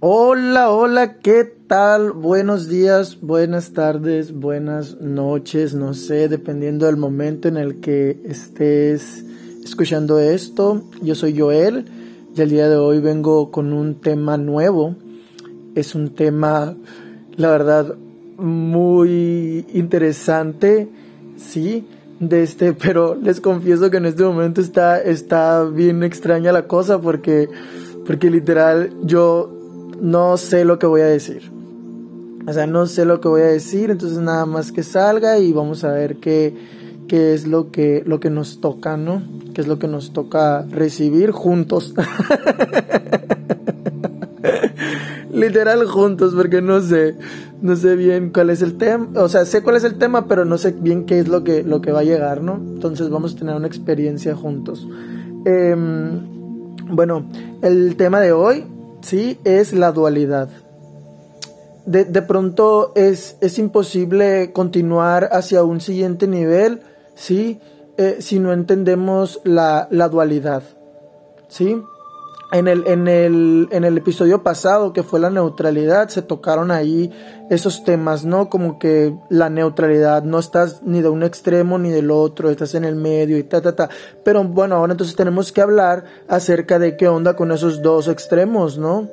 Hola, hola, ¿qué tal? Buenos días, buenas tardes, buenas noches, no sé, dependiendo del momento en el que estés escuchando esto. Yo soy Joel y el día de hoy vengo con un tema nuevo. Es un tema, la verdad, muy interesante, sí, de este, pero les confieso que en este momento está, está bien extraña la cosa porque, porque literal yo no sé lo que voy a decir. O sea, no sé lo que voy a decir, entonces nada más que salga y vamos a ver qué, qué es lo que, lo que nos toca, ¿no? Qué es lo que nos toca recibir juntos. Literal juntos, porque no sé, no sé bien cuál es el tema, o sea, sé cuál es el tema, pero no sé bien qué es lo que, lo que va a llegar, ¿no? Entonces vamos a tener una experiencia juntos. Em, bueno, el tema de hoy ¿sí? Es la dualidad. De, pronto es, es, imposible continuar hacia un siguiente nivel, ¿sí? Eh, si no entendemos la, la dualidad, ¿sí? En el, en, el, en el episodio pasado, que fue la neutralidad, se tocaron ahí esos temas, ¿no? Como que la neutralidad, no estás ni de un extremo ni del otro, estás en el medio y ta, ta, ta. Pero bueno, ahora entonces tenemos que hablar acerca de qué onda con esos dos extremos, ¿no?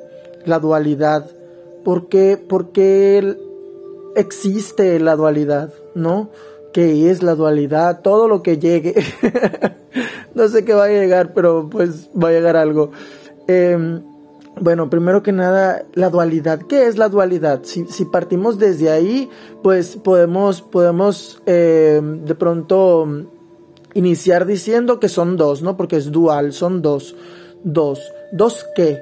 La dualidad. ¿Por qué, por qué existe la dualidad, ¿no? ¿Qué es la dualidad? Todo lo que llegue. no sé qué va a llegar, pero pues va a llegar algo. Em, bueno, primero que nada, la dualidad. ¿Qué es la dualidad? Si, partimos desde ahí, pues podemos, podemos em, de pronto iniciar diciendo que son dos, ¿no? Porque es dual, son dos. Dos. ¿Dos qué?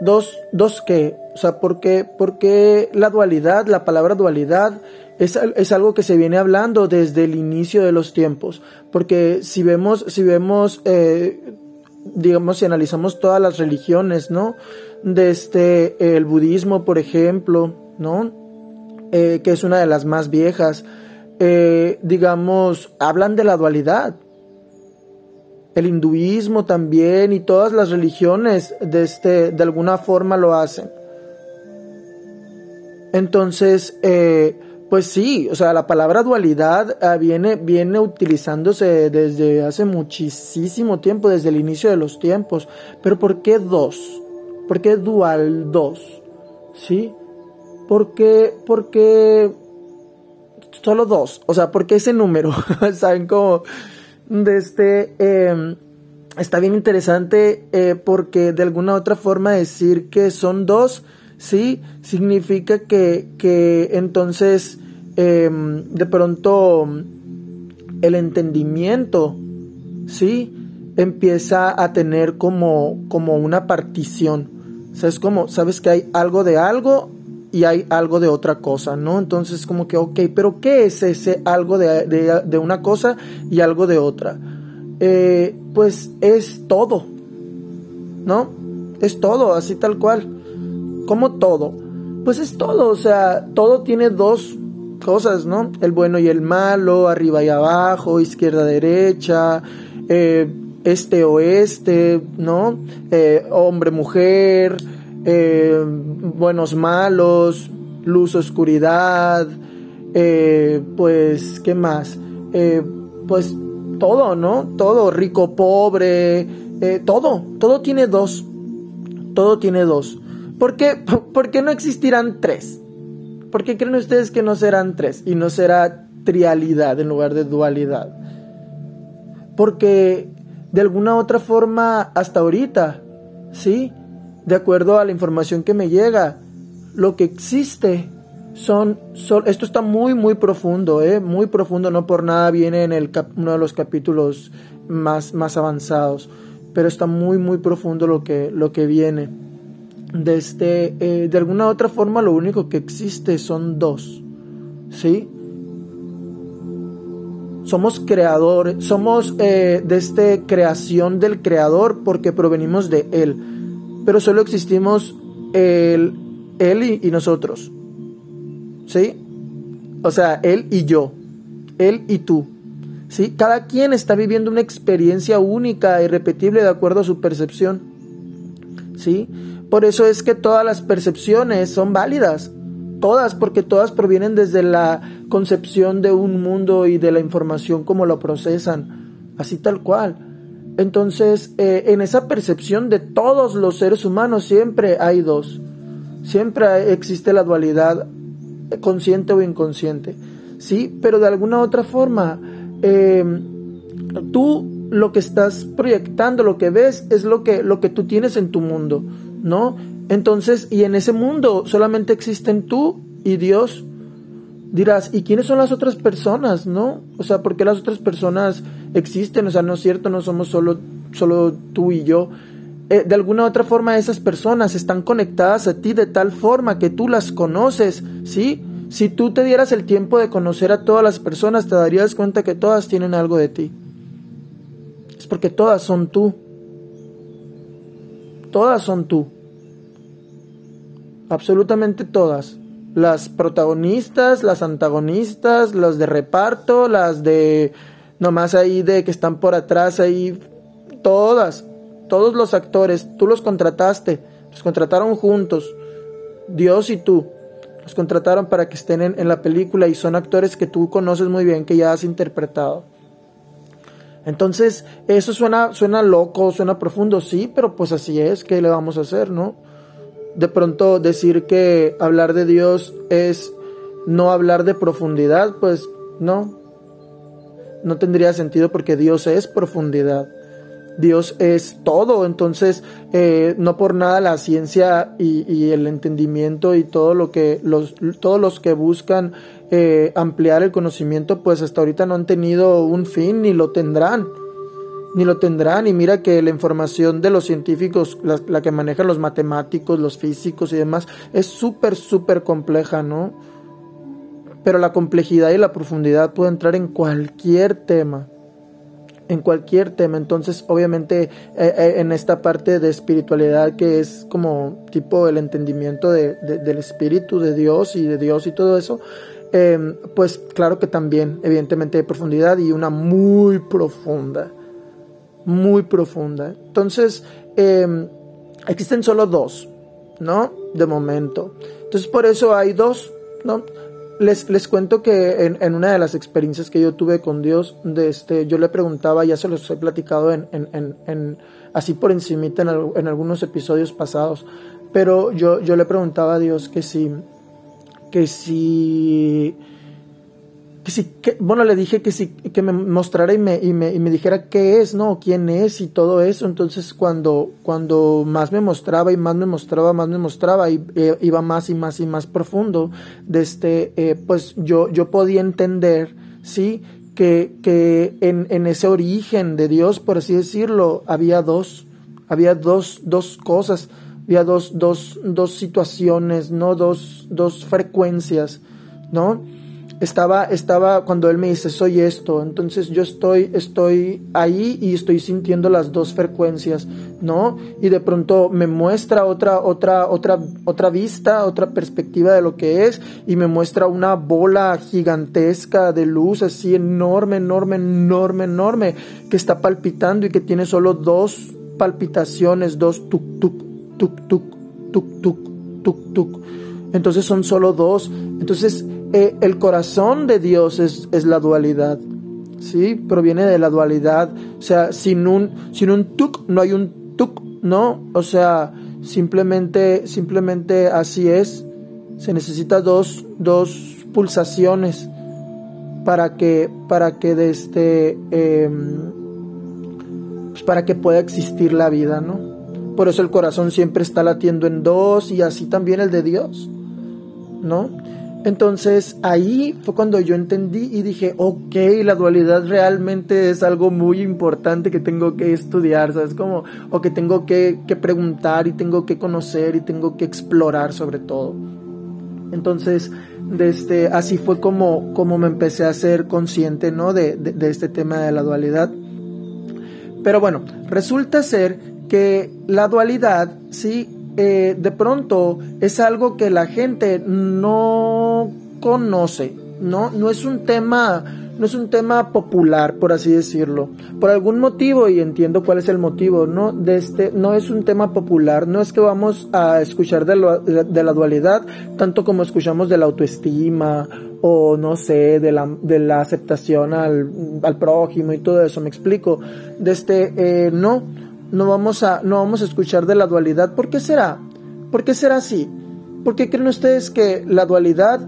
Dos, dos qué? O sea, ¿por qué, la dualidad, la palabra dualidad es, es, algo que se viene hablando desde el inicio de los tiempos? Porque si vemos, si vemos eh, digamos, si analizamos todas las religiones, ¿no? Desde este, el budismo, por ejemplo, ¿no? Eh, que es una de las más viejas, eh, digamos, hablan de la dualidad. El hinduismo también y todas las religiones de, este, de alguna forma lo hacen. Entonces, eh, pues sí, o sea, la palabra dualidad ah, viene, viene utilizándose desde hace muchísimo tiempo, desde el inicio de los tiempos. Pero ¿por qué dos? ¿Por qué dual dos? ¿Sí? ¿Por qué, por qué solo dos? O sea, ¿por qué ese número? ¿Saben cómo? De este, em, está bien interesante eh, porque de alguna otra forma decir que son dos ¿sí? Significa que, que entonces em, de pronto el entendimiento, ¿sí? Empieza a tener como, como una partición. O sea, es como, sabes que hay algo de algo y hay algo de otra cosa, ¿no? Entonces como que, ok, pero ¿qué es ese algo de, de, una cosa y algo de otra? Eh, pues es todo, ¿no? Es todo, así tal cual como todo, pues es todo, o sea, todo tiene dos cosas, ¿no? El bueno y el malo, arriba y abajo, izquierda, derecha, eh, este oeste, ¿no? Eh, hombre, mujer, eh, buenos, malos, luz, oscuridad, pues, ¿qué más? pues todo, ¿no? Todo, rico, pobre, todo, todo tiene dos, todo tiene dos. ¿Por qué, ¿Por qué no existirán tres? ¿Por qué creen ustedes que no serán tres y no será trialidad en lugar de dualidad? Porque de alguna otra forma, hasta ahorita, ¿sí? De acuerdo a la información que me llega, lo que existe son, esto está muy, muy profundo, ¿eh? Muy profundo, no por nada viene en el uno de los capítulos más, más avanzados, pero está muy, muy profundo lo que, lo que viene de, este, eh, de alguna otra forma lo único que existe son dos, ¿sí? Somos creadores, somos eh, de esta creación del creador porque provenimos de él, pero solo existimos él, él y, nosotros, ¿sí? O sea, él y yo, él y tú. ¿Sí? Cada quien está viviendo una experiencia única, irrepetible de acuerdo a su percepción. ¿Sí? Por eso es que todas las percepciones son válidas. Todas, porque todas provienen desde la concepción de un mundo y de la información como lo procesan. Así tal cual. Entonces, eh, en esa percepción de todos los seres humanos siempre hay dos. Siempre existe la dualidad consciente o inconsciente. Sí, pero de alguna otra forma, eh, tú lo que estás proyectando, lo que ves, es lo que, lo que tú tienes en tu mundo, ¿no? Entonces, y en ese mundo solamente existen tú y Dios. Dirás, ¿y quiénes son las otras personas, no? O sea, ¿por qué las otras personas existen? O sea, no es cierto, no somos solo, solo tú y yo. Eh, de alguna otra forma esas personas están conectadas a ti de tal forma que tú las conoces, ¿sí? Si tú te dieras el tiempo de conocer a todas las personas, te darías cuenta que todas tienen algo de ti porque todas son tú. Todas son tú. Absolutamente todas. Las protagonistas, las antagonistas, las de reparto, las de nomás ahí de que están por atrás ahí. Todas. Todos los actores. Tú los contrataste. Los contrataron juntos. Dios y tú. Los contrataron para que estén en, en la película y son actores que tú conoces muy bien, que ya has interpretado. Entonces, eso suena, suena loco, suena profundo, sí, pero pues así es, ¿qué le vamos a hacer, no? De pronto decir que hablar de Dios es no hablar de profundidad, pues no, no tendría sentido porque Dios es profundidad. Dios es todo, entonces eh, no por nada la ciencia y, el entendimiento y todo lo que los, todos los que buscan eh, ampliar el conocimiento, pues hasta ahorita no han tenido un fin ni lo tendrán, ni lo tendrán. Y mira que la información de los científicos, la, que manejan los matemáticos, los físicos y demás, es súper, súper compleja, ¿no? Pero la complejidad y la profundidad puede entrar en cualquier tema en cualquier tema. Entonces, obviamente, eh, eh, en esta parte de espiritualidad que es como tipo el entendimiento de, del espíritu de Dios y de Dios y todo eso, em, pues claro que también, evidentemente, de profundidad y una muy profunda, muy profunda. Entonces, em, existen solo dos, ¿no? De momento. Entonces, por eso hay dos, ¿no? Les, les cuento que en, en, una de las experiencias que yo tuve con Dios, este, yo le preguntaba, ya se los he platicado en, en, en así por encimita en, algunos episodios pasados, pero yo, yo le preguntaba a Dios que que si que bueno, le dije que si, que me mostrara y me, y me, y me dijera qué es, ¿no? Quién es y todo eso. Entonces, cuando, cuando más me mostraba y más me mostraba, más me mostraba y eh, iba más y más y más profundo, de este, eh, pues yo, yo podía entender, ¿sí? Que, que en, en ese origen de Dios, por así decirlo, había dos, había dos, dos cosas, había dos, dos, dos situaciones, ¿no? Dos, dos frecuencias, ¿no? Estaba, estaba cuando él me dice soy esto, entonces yo estoy, estoy ahí y estoy sintiendo las dos frecuencias, ¿no? Y de pronto me muestra otra, otra, otra, otra vista, otra perspectiva de lo que es, y me muestra una bola gigantesca de luz, así enorme, enorme, enorme, enorme, que está palpitando y que tiene solo dos palpitaciones, dos tuk tuk, tuk tuk, tuk tuk, tuk tuk. Entonces son solo dos. Entonces eh, el corazón de Dios es, es, la dualidad. ¿Sí? Proviene de la dualidad. O sea, sin un, sin un tuk no hay un tuk, ¿no? O sea, simplemente, simplemente así es. Se necesita dos, dos pulsaciones para que, para que de este, em, pues para que pueda existir la vida, ¿no? Por eso el corazón siempre está latiendo en dos y así también el de Dios, ¿no? Entonces ahí fue cuando yo entendí y dije, ok, la dualidad realmente es algo muy importante que tengo que estudiar, ¿sabes? Como, o que tengo que, preguntar y tengo que conocer y tengo que explorar sobre todo. Entonces, este, así fue como, como me empecé a ser consciente, ¿no? De, de este tema de la dualidad. Pero bueno, resulta ser que la dualidad, sí, eh, de pronto es algo que la gente no conoce, no, no es un tema, no es un tema popular, por así decirlo. Por algún motivo, y entiendo cuál es el motivo, no, de este, no es un tema popular, no es que vamos a escuchar de, la dualidad, tanto como escuchamos de la autoestima, o no sé, de la, de la aceptación al, al prójimo y todo eso, me explico. De este, eh, no, no vamos a, no vamos a escuchar de la dualidad. ¿Por qué será? ¿Por qué será así? ¿Por qué creen ustedes que la dualidad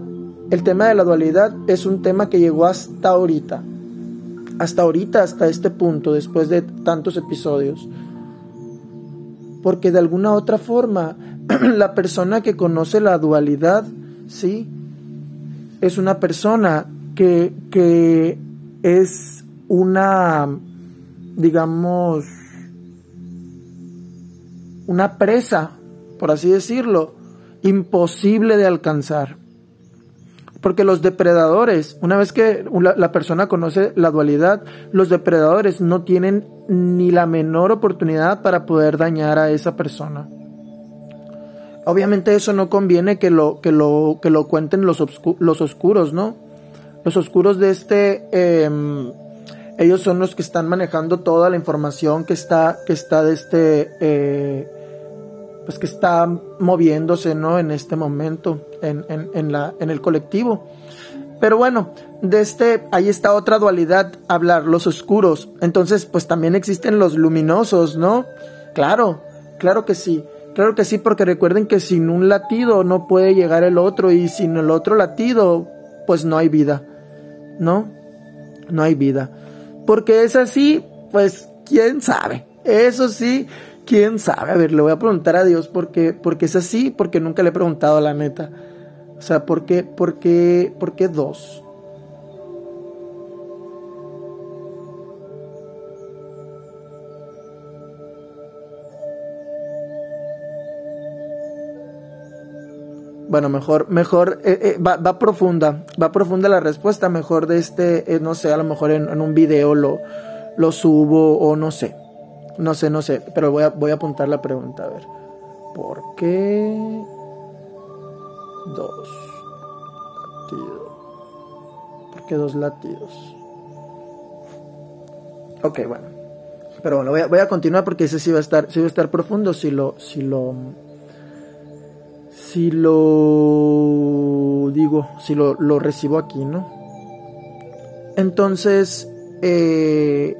el tema de la dualidad es un tema que llegó hasta ahorita. Hasta ahorita, hasta este punto, después de tantos episodios. Porque de alguna otra forma, la persona que conoce la dualidad, ¿sí? Es una persona que, que es una, digamos, una presa, por así decirlo, imposible de alcanzar. Porque los depredadores, una vez que la, persona conoce la dualidad, los depredadores no tienen ni la menor oportunidad para poder dañar a esa persona. Obviamente eso no conviene que lo, que lo, que lo cuenten los, los oscuros, ¿no? Los oscuros de este, em, ellos son los que están manejando toda la información que está, que está de este, eh, pues que está moviéndose, ¿no? En este momento, en, en, la, en el colectivo. Pero bueno, de este, ahí está otra dualidad, hablar, los oscuros. Entonces, pues también existen los luminosos, ¿no? Claro, claro que sí. Claro que sí, porque recuerden que sin un latido no puede llegar el otro y sin el otro latido, pues no hay vida, ¿no? No hay vida. Porque es así, pues quién sabe. Eso sí, quién sabe. A ver, le voy a preguntar a Dios porque, porque es así, porque nunca le he preguntado la neta. O sea, ¿por qué, por qué, por qué dos? Bueno, mejor, mejor, eh, eh, va, va, profunda, va profunda la respuesta, mejor de este, eh, no sé, a lo mejor en, en, un video lo, lo subo o no sé. No sé, no sé, pero voy a, voy a apuntar la pregunta, a ver. ¿Por qué dos latidos? ¿Por qué dos latidos? Ok, bueno. Pero bueno, voy a, voy a continuar porque ese sí va a estar, sí va a estar profundo si lo, si lo, si lo digo, si lo, lo recibo aquí, ¿no? Entonces, eh,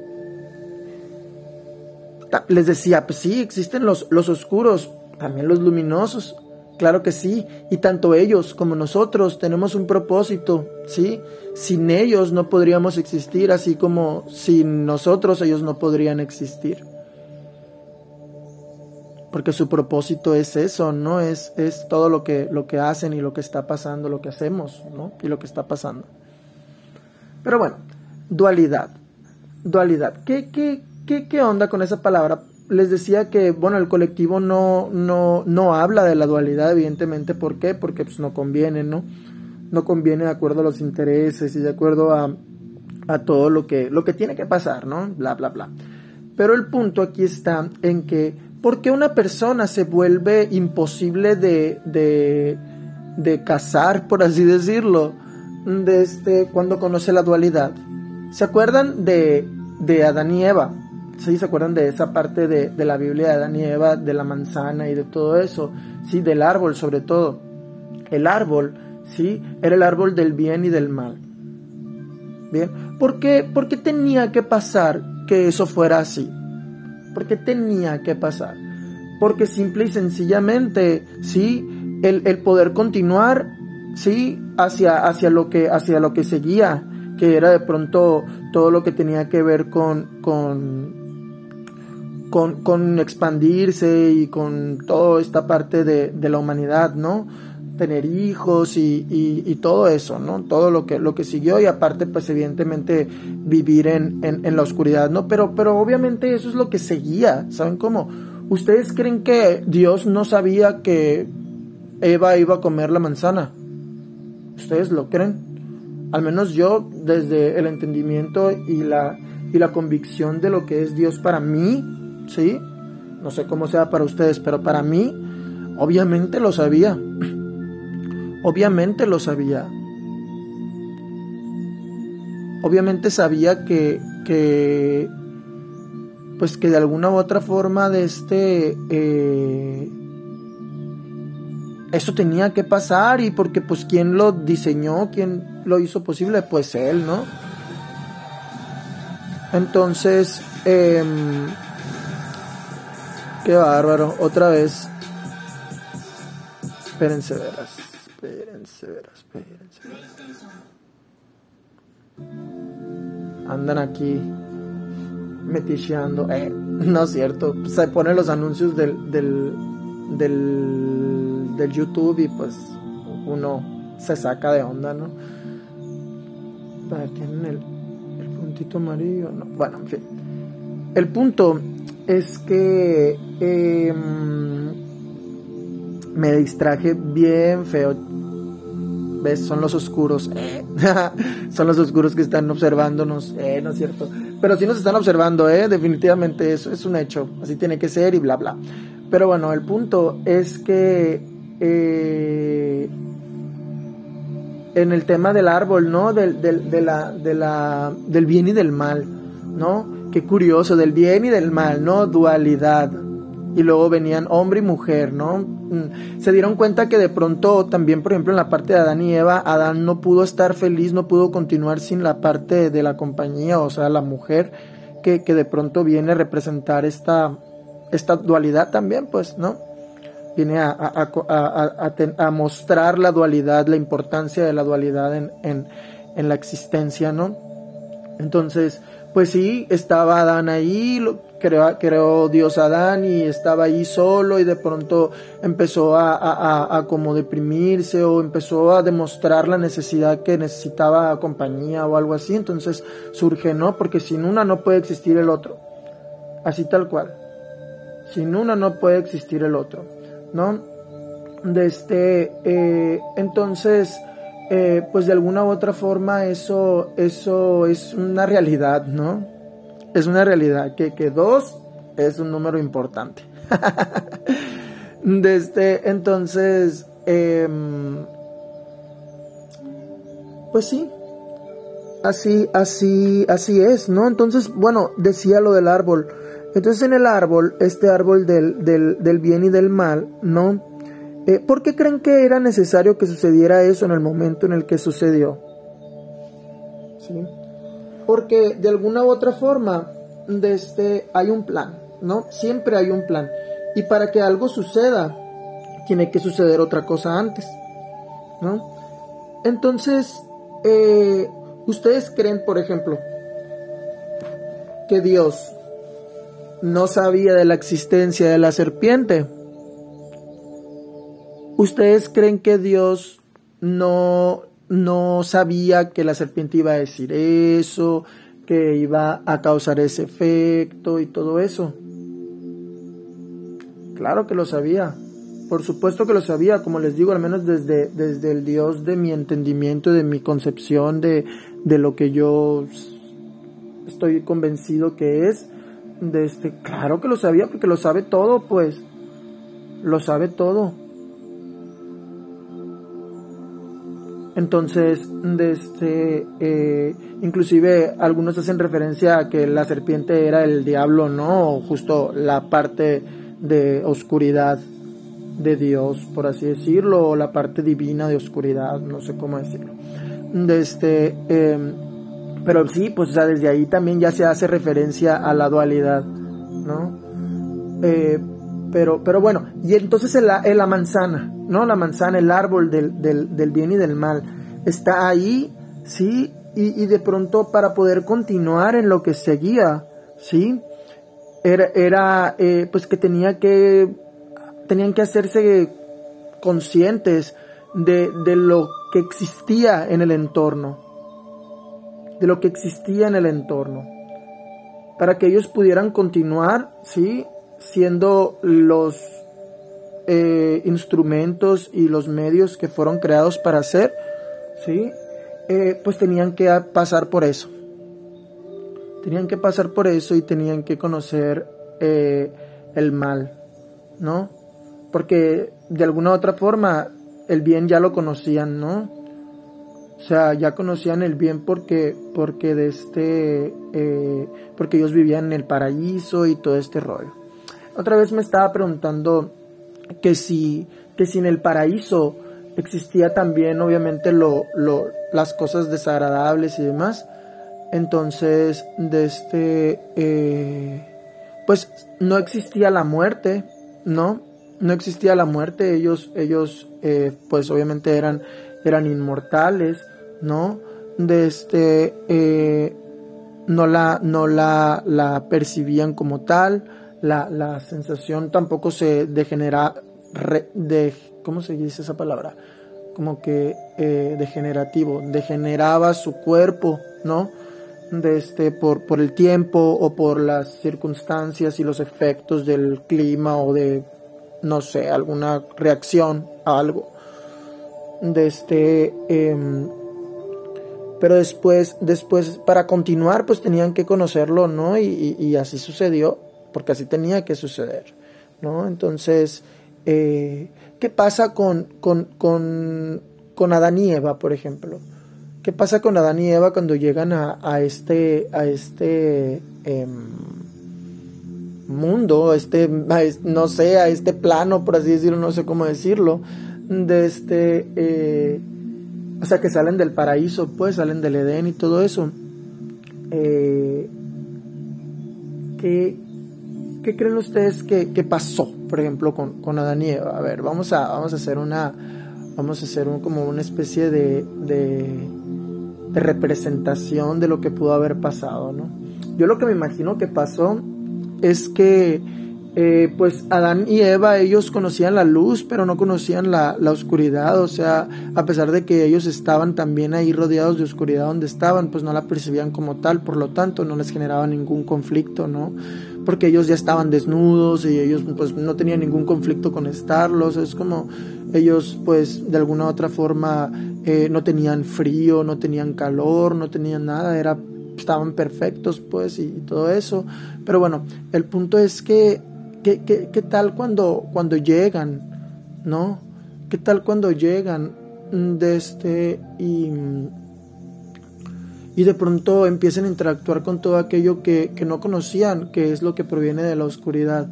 les decía, pues sí, existen los, los oscuros, también los luminosos, claro que sí, y tanto ellos como nosotros tenemos un propósito, ¿sí? Sin ellos no podríamos existir, así como sin nosotros ellos no podrían existir. Porque su propósito es eso, ¿no? Es, es todo lo que, lo que hacen y lo que está pasando, lo que hacemos, ¿no? Y lo que está pasando. Pero bueno, dualidad. Dualidad. ¿Qué, qué, ¿qué, qué onda con esa palabra? Les decía que, bueno, el colectivo no, no, no habla de la dualidad, evidentemente. ¿Por qué? Porque pues, no conviene, ¿no? No conviene de acuerdo a los intereses y de acuerdo a, a todo lo que, lo que tiene que pasar, ¿no? Bla, bla, bla. Pero el punto aquí está en que, ¿por qué una persona se vuelve imposible de, de, de casar, por así decirlo, desde este, cuando conoce la dualidad? ¿Se acuerdan de, de Adán y Eva? ¿Sí se acuerdan de esa parte de, de, la Biblia de Adán y Eva, de la manzana y de todo eso? Sí, del árbol sobre todo. El árbol, sí, era el árbol del bien y del mal. Bien, ¿por qué, ¿por qué tenía que pasar que eso fuera así? ¿Por qué tenía que pasar? Porque simple y sencillamente, sí, el, el poder continuar, sí, hacia, hacia, lo que, hacia lo que seguía, que era de pronto todo lo que tenía que ver con, con con, con expandirse y con toda esta parte de, de la humanidad, ¿no? Tener hijos y, y, todo eso, ¿no? Todo lo que, lo que siguió y aparte, pues evidentemente vivir en, en, en la oscuridad, ¿no? Pero, pero obviamente eso es lo que seguía, ¿saben cómo? ¿Ustedes creen que Dios no sabía que Eva iba a comer la manzana? ¿Ustedes lo creen? Al menos yo, desde el entendimiento y la, y la convicción de lo que es Dios para mí, ¿sí? No sé cómo sea para ustedes, pero para mí, obviamente lo sabía. obviamente lo sabía. obviamente sabía que, que pues que de alguna u otra forma de este eh, eso tenía que pasar y porque pues quién lo diseñó, quién lo hizo posible, pues él, ¿no? Entonces, em, qué bárbaro, otra vez. Espérense, veras, espérense, veras, espérense. Andan aquí meticheando. Eh, no es cierto. Se ponen los anuncios del, del, del, YouTube y pues uno se saca de onda, ¿no? tienen el, el puntito amarillo. No. Bueno, en fin. El punto es que em, me distraje bien feo. ¿Ves? Son los oscuros. Eh. Son los oscuros que están observándonos. Eh, no es cierto. Pero sí nos están observando, ¿eh? Definitivamente eso es un hecho. Así tiene que ser y bla, bla. Pero bueno, el punto es que eh, en el tema del árbol, ¿no? Del, del, de la, de la, del bien y del mal, ¿no? Qué curioso, del bien y del mal, ¿no? Dualidad. Y luego venían hombre y mujer, ¿no? Mm, se dieron cuenta que de pronto también, por ejemplo, en la parte de Adán y Eva, Adán no pudo estar feliz, no pudo continuar sin la parte de la compañía, o sea, la mujer, que, que de pronto viene a representar esta, esta dualidad también, pues, ¿no? Viene a, a, mostrar la dualidad, la importancia de la dualidad en, en, en, la existencia, ¿no? Entonces, pues sí, estaba Adán ahí, lo, creó, Dios Adán y estaba ahí solo y de pronto empezó a, a, como deprimirse o empezó a demostrar la necesidad que necesitaba compañía o algo así. Entonces surge, ¿no? Porque sin una no puede existir el otro. Así tal cual. Sin una no puede existir el otro, ¿no? De este, eh, entonces, eh, pues de alguna u otra forma eso, eso es una realidad, ¿no? Es una realidad que, que dos es un número importante. de este, entonces, em, pues sí, así, así, así es, ¿no? Entonces, bueno, decía lo del árbol. Entonces en el árbol, este árbol del, del, bien y del mal, ¿no? Eh, ¿Por qué creen que era necesario que sucediera eso en el momento en el que sucedió? ¿Sí? Porque de alguna u otra forma, este, hay un plan, ¿no? Siempre hay un plan. Y para que algo suceda, tiene que suceder otra cosa antes, ¿no? Entonces, eh, ¿ustedes creen, por ejemplo, que Dios no sabía de la existencia de la serpiente. ¿Ustedes creen que Dios no, no sabía que la serpiente iba a decir eso, que iba a causar ese efecto y todo eso? Claro que lo sabía. Por supuesto que lo sabía, como les digo, al menos desde, desde el Dios de mi entendimiento, de mi concepción, de, de lo que yo estoy convencido que es de este, claro que lo sabía porque lo sabe todo, pues. Lo sabe todo. Entonces, de este, eh, inclusive algunos hacen referencia a que la serpiente era el diablo, ¿no? justo la parte de oscuridad de Dios, por así decirlo, o la parte divina de oscuridad, no sé cómo decirlo. De este, eh, pero sí, pues o desde ahí también ya se hace referencia a la dualidad, ¿no? Eh, pero, pero bueno, y entonces en la, la, manzana, ¿no? La manzana, el árbol del, del, bien y del mal, está ahí, ¿sí? Y, y, de pronto para poder continuar en lo que seguía, ¿sí? Era, era eh, pues que tenía que, tenían que hacerse conscientes de, de lo que existía en el entorno, de lo que existía en el entorno, para que ellos pudieran continuar, ¿sí? Siendo los eh, instrumentos y los medios que fueron creados para hacer, ¿sí? Eh, pues tenían que pasar por eso. Tenían que pasar por eso y tenían que conocer eh, el mal, ¿no? Porque de alguna u otra forma el bien ya lo conocían, ¿no? O sea, ya conocían el bien porque, porque de este, porque ellos vivían en el paraíso y todo este rollo. Otra vez me estaba preguntando que si, que si en el paraíso existía también obviamente lo, lo, las cosas desagradables y demás. Entonces, de este, eh, pues no existía la muerte, ¿no? No existía la muerte, ellos, ellos, eh, pues obviamente eran, eran inmortales, ¿no? De este, eh, no la, no la, la percibían como tal, la, la sensación tampoco se degenera, de, ¿cómo se dice esa palabra? Como que eh, degenerativo, degeneraba su cuerpo, ¿no? De este, por, por el tiempo o por las circunstancias y los efectos del clima o de, no sé, alguna reacción a algo. De este, em, pero después, después, para continuar, pues tenían que conocerlo, ¿no? Y así sucedió, porque así tenía que suceder, ¿no? Entonces, eh, ¿Qué pasa con, con, con, Adán y Eva, por ejemplo? ¿Qué pasa con Adán y Eva cuando llegan a, a este, a este em, mundo, este, no sé, a este plano, por así decirlo, no sé cómo decirlo, de este, eh, o sea, que salen del paraíso, pues, salen del Edén y todo eso. Eh, ¿qué, ¿Qué creen ustedes que, pasó, por ejemplo, con, con, Adán y Eva? A ver, vamos a, vamos a hacer una, vamos a hacer un, como una especie de, de, representación de lo que pudo haber pasado, ¿no? Yo lo que me imagino que pasó es que, eh, pues Adán y Eva, ellos conocían la luz, pero no conocían la, la, oscuridad, o sea, a pesar de que ellos estaban también ahí rodeados de oscuridad donde estaban, pues no la percibían como tal, por lo tanto no les generaba ningún conflicto, ¿no? Porque ellos ya estaban desnudos y ellos pues no tenían ningún conflicto con estarlos, es como ellos pues de alguna u otra forma eh, no tenían frío, no tenían calor, no tenían nada, era, estaban perfectos pues y, todo eso, pero bueno, el punto es que, ¿qué tal cuando, cuando llegan? ¿No? ¿Qué tal cuando llegan este y y de pronto empiezan a interactuar con todo aquello que, no conocían, que es lo que proviene de la oscuridad,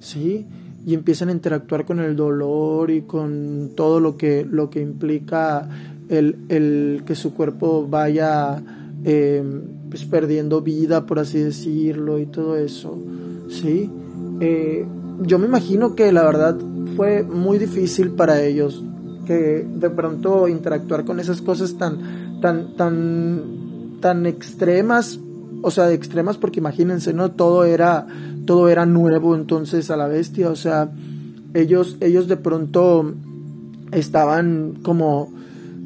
¿sí? Y empiezan a interactuar con el dolor y con todo lo que, lo que implica el, que su cuerpo vaya em, pues perdiendo vida, por así decirlo, y todo eso, ¿sí? Eh, yo me imagino que la verdad fue muy difícil para ellos que de pronto interactuar con esas cosas tan tan tan tan extremas, o sea, de extremas porque imagínense, ¿no? Todo era, todo era nuevo entonces a la bestia, o sea, ellos, ellos de pronto estaban como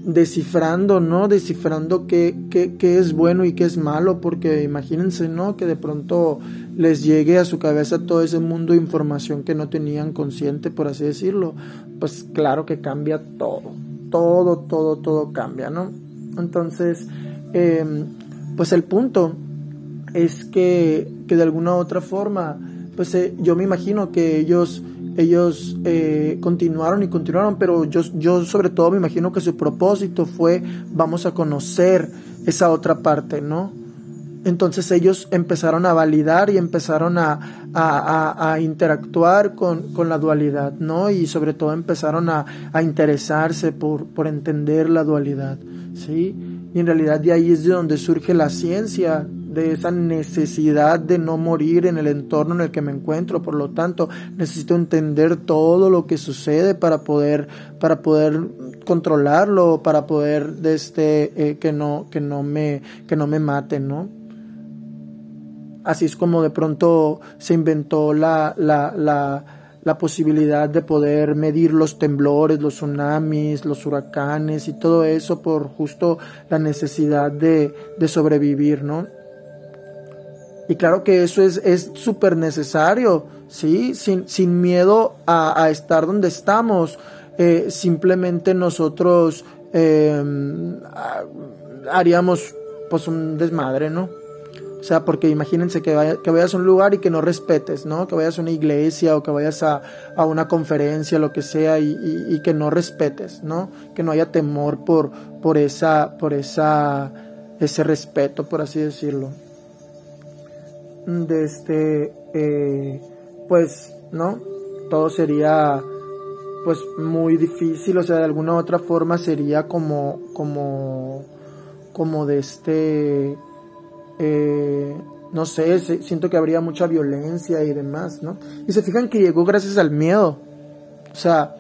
descifrando, ¿no? Descifrando qué, qué, qué, es bueno y qué es malo, porque imagínense, ¿no? Que de pronto les llegue a su cabeza todo ese mundo de información que no tenían consciente, por así decirlo. Pues claro que cambia todo, todo, todo, todo cambia, ¿no? Entonces, Em, pues el punto es que, de alguna u otra forma, pues eh, yo me imagino que ellos, ellos eh, continuaron y continuaron, pero yo, yo sobre todo me imagino que su propósito fue vamos a conocer esa otra parte, ¿no? Entonces ellos empezaron a validar y empezaron a, a, interactuar con, con, la dualidad, ¿no? Y sobre todo empezaron a, interesarse por, por entender la dualidad, ¿sí? Y en realidad de ahí es de donde surge la ciencia, de esa necesidad de no morir en el entorno en el que me encuentro. Por lo tanto, necesito entender todo lo que sucede para poder, para poder controlarlo, para poder este, eh, que, no, que, no me, que no me maten, ¿no? Así es como de pronto se inventó la, la, la la posibilidad de poder medir los temblores, los tsunamis, los huracanes y todo eso por justo la necesidad de, sobrevivir, ¿no? Y claro que eso es súper necesario, ¿sí? Sin, sin miedo a, estar donde estamos. Eh, simplemente nosotros em, haríamos pues un desmadre, ¿no? Sea, porque imagínense que, que vayas a un lugar y que no respetes, ¿no? Que vayas a una iglesia o que vayas a, una conferencia, lo que sea, y, que no respetes, ¿no? Que no haya temor por, por esa, por esa, ese respeto, por así decirlo. De este, eh, pues, ¿no? Todo sería, pues, muy difícil, o sea, de alguna u otra forma sería como, como, como de este, eh, no sé, siento que habría mucha violencia y demás, ¿no? Y se fijan que llegó gracias al miedo. O sea,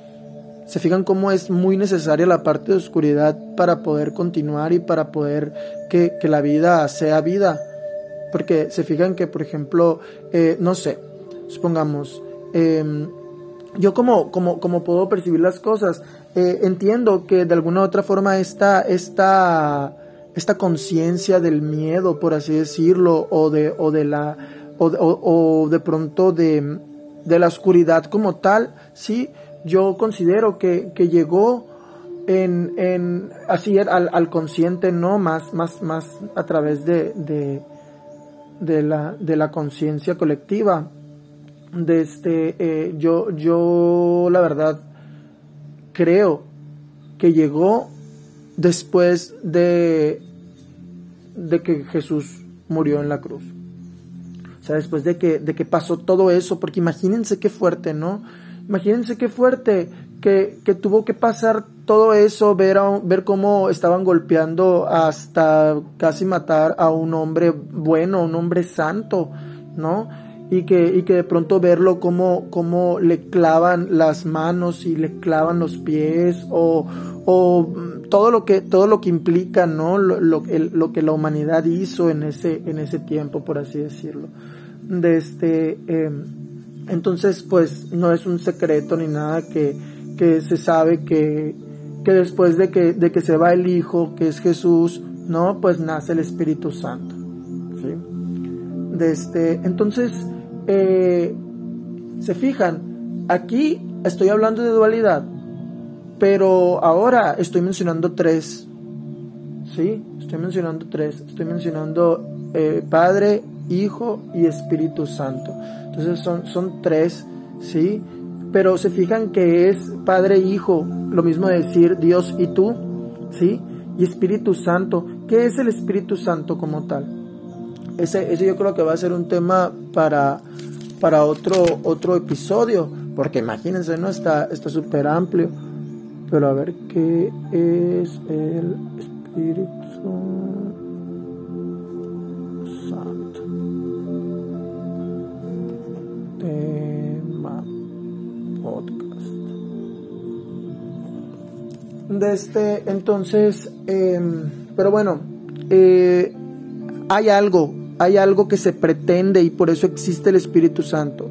se fijan cómo es muy necesaria la parte de oscuridad para poder continuar y para poder que, la vida sea vida. Porque se fijan que, por ejemplo, eh, no sé, supongamos, em, yo como, como, como puedo percibir las cosas, eh, entiendo que de alguna u otra forma esta, esta esta conciencia del miedo, por así decirlo, o de, o de la, o, de pronto de, de, la oscuridad como tal, sí, yo considero que, que llegó en, en así al, al, consciente, no más, más, más a través de, de, de la, de la conciencia colectiva. De este, eh, yo, yo la verdad creo que llegó después de de que Jesús murió en la cruz. O sea, después de que, de que pasó todo eso, porque imagínense qué fuerte, ¿no? Imagínense qué fuerte que, que tuvo que pasar todo eso, ver, ver cómo estaban golpeando hasta casi matar a un hombre bueno, un hombre santo, ¿no? Y que, y que de pronto verlo como, como le clavan las manos y le clavan los pies o, o todo lo que todo lo que implica no lo, lo, lo, que la humanidad hizo en ese en ese tiempo por así decirlo. De este em, entonces pues no es un secreto ni nada que, que se sabe que, que después de que, de que se va el hijo que es Jesús no pues nace el Espíritu Santo de este entonces eh, se fijan aquí estoy hablando de dualidad pero ahora estoy mencionando tres. ¿Sí? Estoy mencionando tres. Estoy mencionando eh, Padre, Hijo y Espíritu Santo. Entonces son, son tres. ¿Sí? Pero se fijan que es Padre, Hijo, lo mismo de decir Dios y tú. ¿Sí? Y Espíritu Santo. ¿Qué es el Espíritu Santo como tal? Ese, ese yo creo que va a ser un tema para, para otro, otro episodio. Porque imagínense, ¿no? Está súper amplio. Pero a ver qué es el Espíritu Santo. Tema podcast. De este, entonces, em, pero bueno, eh, hay algo, hay algo que se pretende y por eso existe el Espíritu Santo.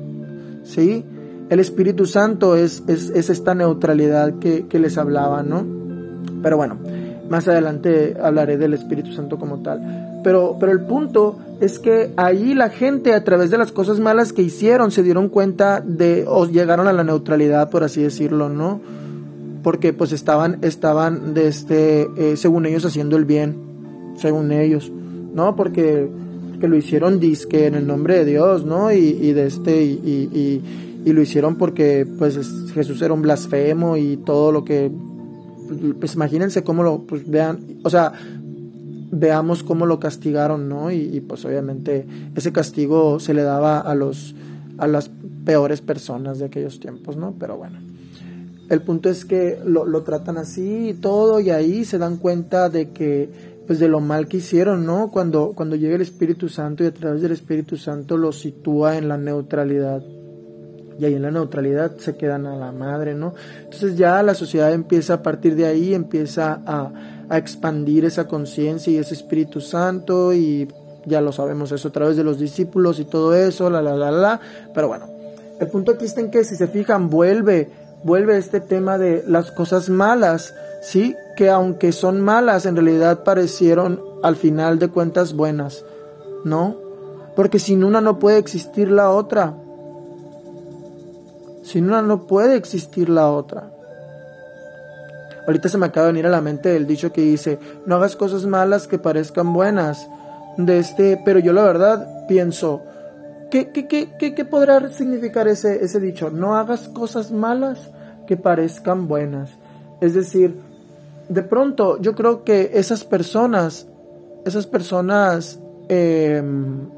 ¿Sí? el Espíritu Santo es, es, esta neutralidad que, les hablaba, ¿no? Pero bueno, más adelante hablaré del Espíritu Santo como tal. Pero, pero el punto es que ahí la gente a través de las cosas malas que hicieron se dieron cuenta de, o llegaron a la neutralidad, por así decirlo, ¿no? Porque pues estaban, estaban este, eh, según ellos haciendo el bien, según ellos, ¿no? Porque que lo hicieron disque en el nombre de Dios, ¿no? Y, y de este, y, y lo hicieron porque pues Jesús era un blasfemo y todo lo que pues imagínense cómo lo pues vean o sea veamos cómo lo castigaron no y, pues obviamente ese castigo se le daba a los a las peores personas de aquellos tiempos no pero bueno el punto es que lo, lo tratan así y todo y ahí se dan cuenta de que pues de lo mal que hicieron, ¿no? Cuando, cuando llega el Espíritu Santo y a través del Espíritu Santo lo sitúa en la neutralidad y ahí en la neutralidad se quedan a la madre, ¿no? Entonces ya la sociedad empieza a partir de ahí, empieza a, expandir esa conciencia y ese Espíritu Santo y ya lo sabemos eso a través de los discípulos y todo eso, la, la, la, la, pero bueno, el punto aquí está en que si se fijan, vuelve, vuelve este tema de las cosas malas, ¿sí? Que aunque son malas, en realidad parecieron al final de cuentas buenas, ¿no? Porque sin una no puede existir la otra. Sin una no puede existir la otra. Ahorita se me acaba de venir a la mente el dicho que dice, no hagas cosas malas que parezcan buenas. De este, pero yo la verdad pienso, ¿qué, qué, qué, qué podrá significar ese, ese dicho? No hagas cosas malas que parezcan buenas. Es decir, de pronto yo creo que esas personas, esas personas em,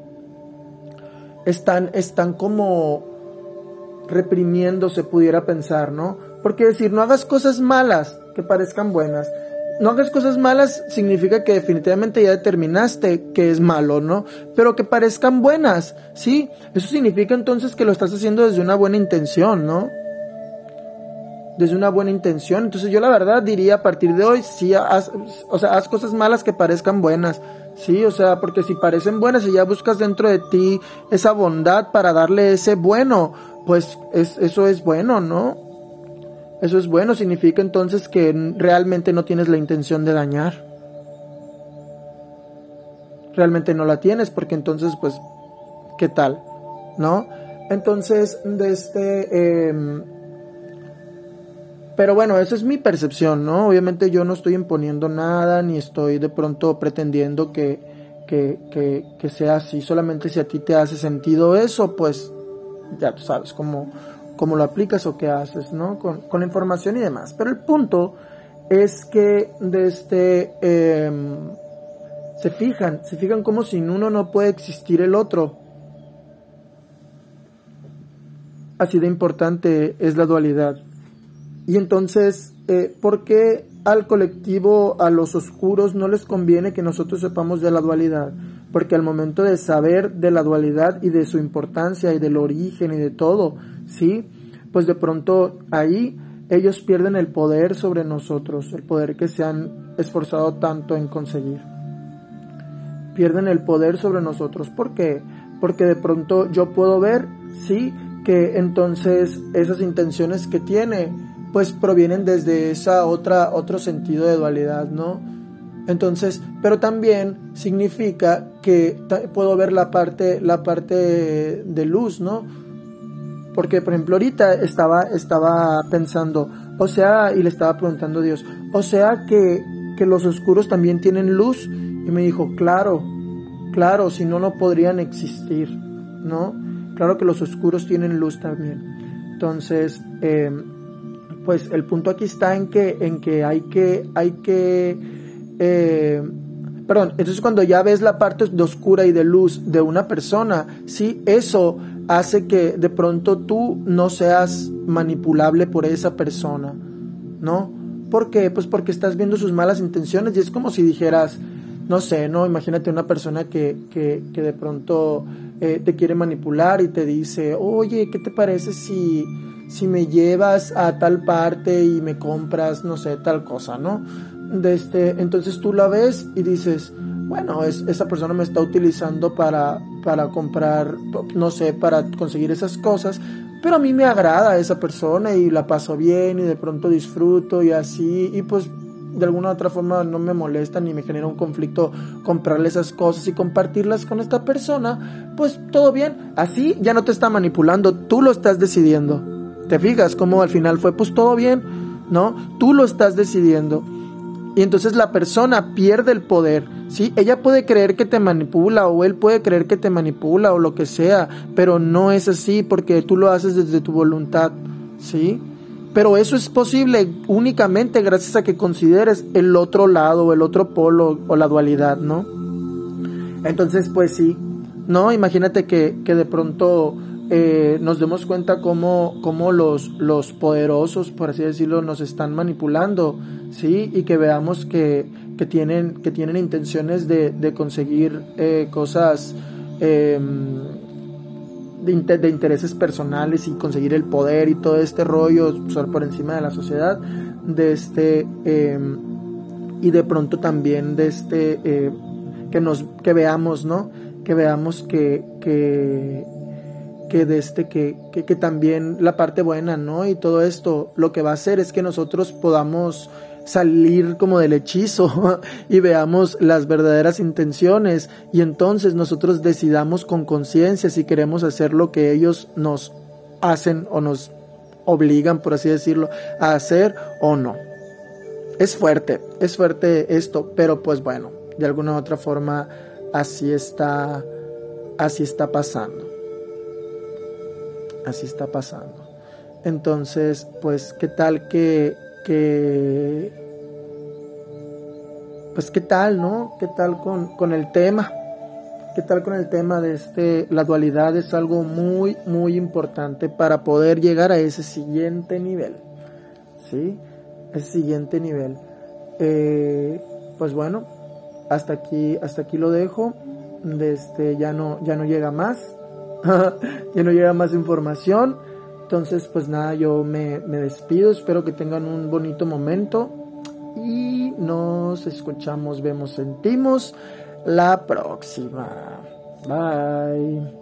están, están como reprimiéndose, pudiera pensar, ¿no? Porque decir, no hagas cosas malas que parezcan buenas. No hagas cosas malas significa que definitivamente ya determinaste que es malo, ¿no? Pero que parezcan buenas, ¿sí? Eso significa entonces que lo estás haciendo desde una buena intención, ¿no? Desde una buena intención. Entonces yo la verdad diría a partir de hoy, sí, haz, o sea, cosas malas que parezcan buenas. Sí, o sea, porque si parecen buenas y ya buscas dentro de ti esa bondad para darle ese bueno, pues es, eso es bueno, ¿no? Eso es bueno, significa entonces que realmente no tienes la intención de dañar. Realmente no la tienes porque entonces, pues, ¿qué tal? ¿No? Entonces, de este... Em, pero bueno, esa es mi percepción, ¿no? Obviamente yo no estoy imponiendo nada, ni estoy de pronto pretendiendo que, que, que, sea así. Solamente si a ti te hace sentido eso, pues ya tú sabes cómo, cómo lo aplicas o qué haces, ¿no? Con, con información y demás. Pero el punto es que de este, em, se fijan, se fijan como sin uno no puede existir el otro. Así de importante es la dualidad. Y entonces, eh, ¿por qué al colectivo, a los oscuros, no les conviene que nosotros sepamos de la dualidad? Porque al momento de saber de la dualidad y de su importancia y del origen y de todo, ¿sí? Pues de pronto ahí ellos pierden el poder sobre nosotros, el poder que se han esforzado tanto en conseguir. Pierden el poder sobre nosotros. ¿Por qué? Porque de pronto yo puedo ver, sí, que entonces esas intenciones que tiene, pues provienen desde esa otra otro sentido de dualidad, ¿no? Entonces, pero también significa que puedo ver la parte la parte de luz, ¿no? Porque por ejemplo, ahorita estaba estaba pensando, o sea, y le estaba preguntando a Dios, o sea que que los oscuros también tienen luz y me dijo, "Claro, claro, si no no podrían existir", ¿no? Claro que los oscuros tienen luz también. Entonces, eh, pues el punto aquí está en que, en que hay que, hay que, eh, perdón, entonces cuando ya ves la parte de oscura y de luz de una persona, sí, eso hace que de pronto tú no seas manipulable por esa persona, ¿no? ¿Por qué? Pues porque estás viendo sus malas intenciones y es como si dijeras, no sé, ¿no? Imagínate una persona que, que, que de pronto eh, te quiere manipular y te dice, oye, ¿qué te parece si si me llevas a tal parte y me compras, no sé, tal cosa, ¿no? De este, entonces tú la ves y dices, bueno, es, esa persona me está utilizando para, para comprar, no sé, para conseguir esas cosas, pero a mí me agrada esa persona y la paso bien y de pronto disfruto y así, y pues de alguna u otra forma no me molesta ni me genera un conflicto comprarle esas cosas y compartirlas con esta persona, pues todo bien, así ya no te está manipulando, tú lo estás decidiendo. ¿Te fijas cómo al final fue pues todo bien? ¿No? Tú lo estás decidiendo. Y entonces la persona pierde el poder, ¿sí? Ella puede creer que te manipula o él puede creer que te manipula o lo que sea, pero no es así porque tú lo haces desde tu voluntad, ¿sí? Pero eso es posible únicamente gracias a que consideres el otro lado, el otro polo o la dualidad, ¿no? Entonces, pues sí, ¿no? Imagínate que, que de pronto eh, nos demos cuenta cómo, cómo los, los poderosos, por así decirlo, nos están manipulando, ¿sí? Y que veamos que, que tienen, que tienen intenciones de, de conseguir eh, cosas em, de, intereses personales y conseguir el poder y todo este rollo por encima de la sociedad, de este, em, y de pronto también de este, eh, que nos, que veamos, ¿no? Que veamos que, que que de este que, que, también la parte buena, ¿no? Y todo esto lo que va a hacer es que nosotros podamos salir como del hechizo y veamos las verdaderas intenciones y entonces nosotros decidamos con conciencia si queremos hacer lo que ellos nos hacen o nos obligan, por así decirlo, a hacer o no. Es fuerte, es fuerte esto, pero pues bueno, de alguna u otra forma así está, así está pasando. Así está pasando. Entonces, pues, ¿qué tal que, que pues, ¿qué tal, no? ¿Qué tal con, con el tema? ¿Qué tal con el tema de este? La dualidad es algo muy, muy importante para poder llegar a ese siguiente nivel. ¿Sí? Ese siguiente nivel. Eh, pues bueno, hasta aquí, hasta aquí lo dejo. Este, ya no, ya no llega más. ya no llega más información. Entonces, pues nada, yo me, me despido. Espero que tengan un bonito momento. Y nos escuchamos, vemos, sentimos la próxima. Bye.